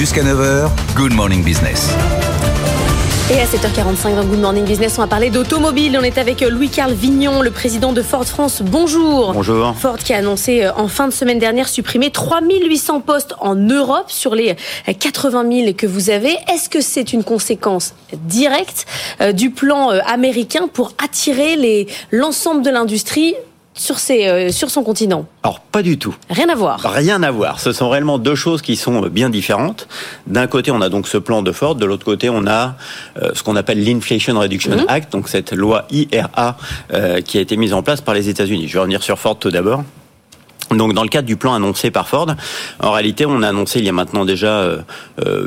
Jusqu'à 9h, Good Morning Business. Et à 7h45 dans Good Morning Business, on va parler d'automobile. On est avec Louis-Carl Vignon, le président de Ford France. Bonjour. Bonjour. Ford qui a annoncé euh, en fin de semaine dernière supprimer 3800 postes en Europe sur les 80 000 que vous avez. Est-ce que c'est une conséquence directe euh, du plan euh, américain pour attirer l'ensemble de l'industrie sur, ses, euh, sur son continent Alors pas du tout. Rien à voir. Rien à voir. Ce sont réellement deux choses qui sont bien différentes. D'un côté, on a donc ce plan de Ford. De l'autre côté, on a euh, ce qu'on appelle l'Inflation Reduction mhm. Act, donc cette loi IRA euh, qui a été mise en place par les États-Unis. Je vais revenir sur Ford tout d'abord. Donc dans le cadre du plan annoncé par Ford, en réalité on a annoncé il y a maintenant déjà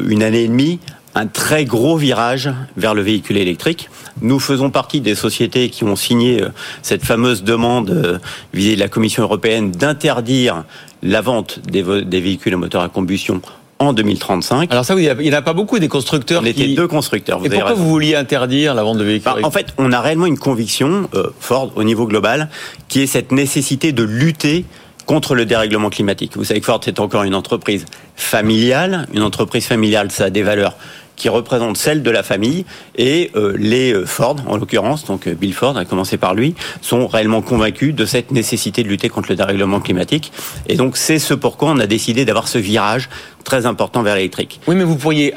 une année et demie un très gros virage vers le véhicule électrique. Nous faisons partie des sociétés qui ont signé euh, cette fameuse demande euh, visée de la Commission européenne d'interdire la vente des, véhicules à moteur à combustion en 2035. Alors ça, il n'y en a pas beaucoup des constructeurs. On était deux constructeurs. Vous Et pourquoi vous vouliez interdire la vente de véhicules bah, En fait, on a réellement une conviction, euh, Ford, au niveau global, qui est cette nécessité de lutter contre le dérèglement climatique. Vous savez que Ford, c'est encore une entreprise familiale. Une entreprise familiale, ça a des valeurs qui représente celle de la famille et euh, les euh, Ford, en l'occurrence, donc euh, Bill Ford, a commencé par lui, sont réellement convaincus de cette nécessité de lutter contre le dérèglement climatique. Et donc c'est ce pourquoi on a décidé d'avoir ce virage très important vers l'électrique. Oui, mais vous pourriez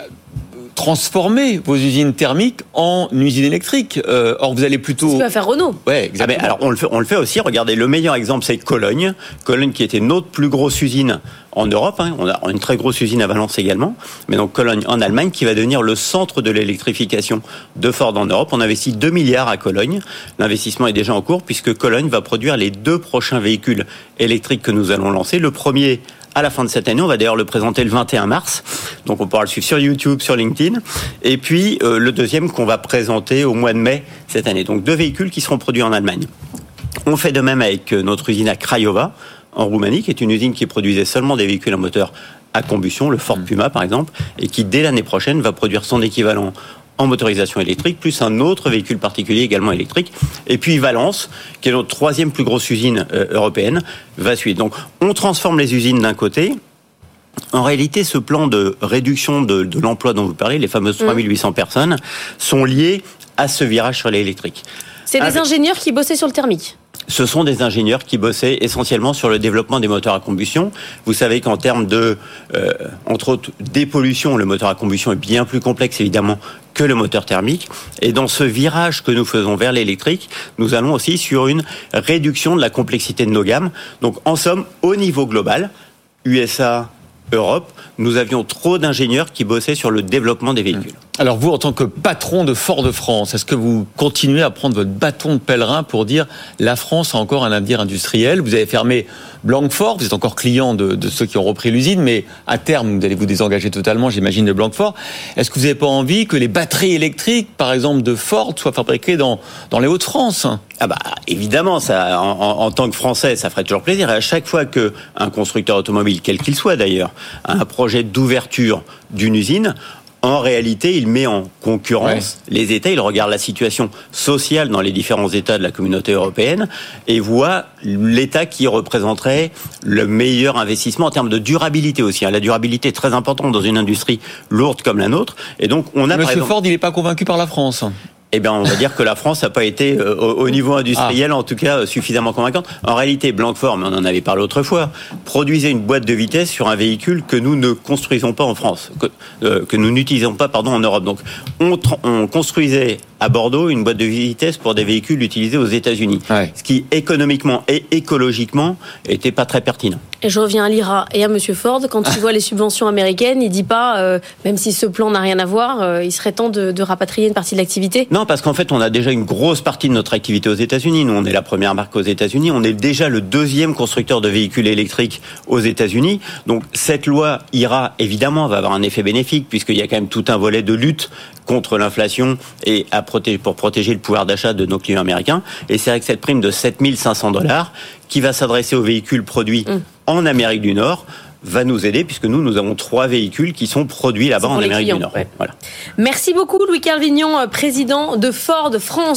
transformer vos usines thermiques en usines électriques. or, vous allez plutôt. Ce que va faire Renault. Ouais, exactement. Ah alors, on le, fait, on le fait aussi. Regardez, le meilleur exemple, c'est Cologne. Cologne, qui était notre plus grosse usine en Europe. Hein. On a une très grosse usine à Valence également. Mais donc Cologne en Allemagne qui va devenir le centre de l'électrification de Ford en Europe. On investit 2 milliards à Cologne. L'investissement est déjà en cours puisque Cologne va produire les deux prochains véhicules électriques que nous allons lancer. Le premier à la fin de cette année. On va d'ailleurs le présenter le 21 mars. Donc on pourra le suivre sur YouTube, sur LinkedIn. Et puis euh, le deuxième qu'on va présenter au mois de mai cette année. Donc deux véhicules qui seront produits en Allemagne. On fait de même avec euh, notre usine à Craiova, en Roumanie, qui est une usine qui produisait seulement des véhicules à moteur à combustion, le Ford mm. Puma par exemple, et qui dès l'année prochaine va produire son équivalent en motorisation électrique, plus un autre véhicule particulier également électrique. Et puis Valence, qui est notre troisième plus grosse usine euh, européenne, va suivre. Donc on transforme les usines d'un côté. En réalité, ce plan de réduction de, l'emploi dont vous parlez, les fameuses 3800 mm. personnes, sont liés à ce virage sur l'électrique. C'est des ingénieurs qui bossaient sur le thermique ce sont des ingénieurs qui bossaient essentiellement sur le développement des moteurs à combustion. Vous savez qu'en termes de, euh, entre autres, dépollution, le moteur à combustion est bien plus complexe évidemment que le moteur thermique. Et dans ce virage que nous faisons vers l'électrique, nous allons aussi sur une réduction de la complexité de nos gammes. Donc en somme, au niveau global, USA, Europe, nous avions trop d'ingénieurs qui bossaient sur le développement des véhicules. Alors vous, en tant que patron de Fort de France, est-ce que vous continuez à prendre votre bâton de pèlerin pour dire la France a encore un avenir industriel? Vous avez fermé Blanquefort, vous êtes encore client de, ceux qui ont repris l'usine, mais à terme, vous allez vous désengager totalement, j'imagine, de Blanquefort. Est-ce que vous n'avez pas envie que les batteries électriques, par exemple, de Ford, soient fabriquées dans, dans les Hauts-de-France? Ah bah évidemment, ça, en, en, tant que Français, ça ferait toujours plaisir. Et à chaque fois que un constructeur automobile, quel qu'il soit d'ailleurs, a un projet d'ouverture d'une usine, en réalité, il met en concurrence les États, il regarde la situation sociale dans les différents États de la communauté européenne et voit l'État qui représenterait le meilleur investissement en termes de durabilité aussi. Hein. La durabilité est très importante dans une industrie lourde comme la nôtre. Et donc, on a Monsieur Ford, il n'est pas convaincu par la France eh bien, on va dire que la France n'a pas été euh, au, niveau industriel, ah. en tout cas, euh, suffisamment convaincante. En réalité, Blanquefort, mais on en avait parlé autrefois, produisait une boîte de vitesse sur un véhicule que nous ne construisons pas en France, que, euh, que nous n'utilisons pas, pardon, en Europe. Donc, on, on construisait à Bordeaux une boîte de vitesse pour des véhicules utilisés aux États-Unis, ce qui économiquement et écologiquement était pas très pertinent. Et je reviens à l'IRA et à Monsieur Ford. Quand il voit les subventions américaines, il dit pas, euh, même si ce plan n'a rien à voir, euh, il serait temps de, de, rapatrier une partie de l'activité. Non, parce qu'en fait, on a déjà une grosse partie de notre activité aux États-Unis. Nous, on est la première marque aux États-Unis. On est déjà le deuxième constructeur de véhicules électriques aux États-Unis. Donc, cette loi IRA, évidemment, va avoir un effet bénéfique puisqu'il y a quand même tout un volet de lutte contre l'inflation et à protéger, pour protéger le pouvoir d'achat de nos clients américains. Et c'est avec cette prime de 7500 dollars qui va s'adresser aux véhicules produits mm. en Amérique du Nord va nous aider puisque nous, nous avons trois véhicules qui sont produits là-bas en Amérique du Nord. Voilà. Merci beaucoup Louis Carvignon, président de Ford France.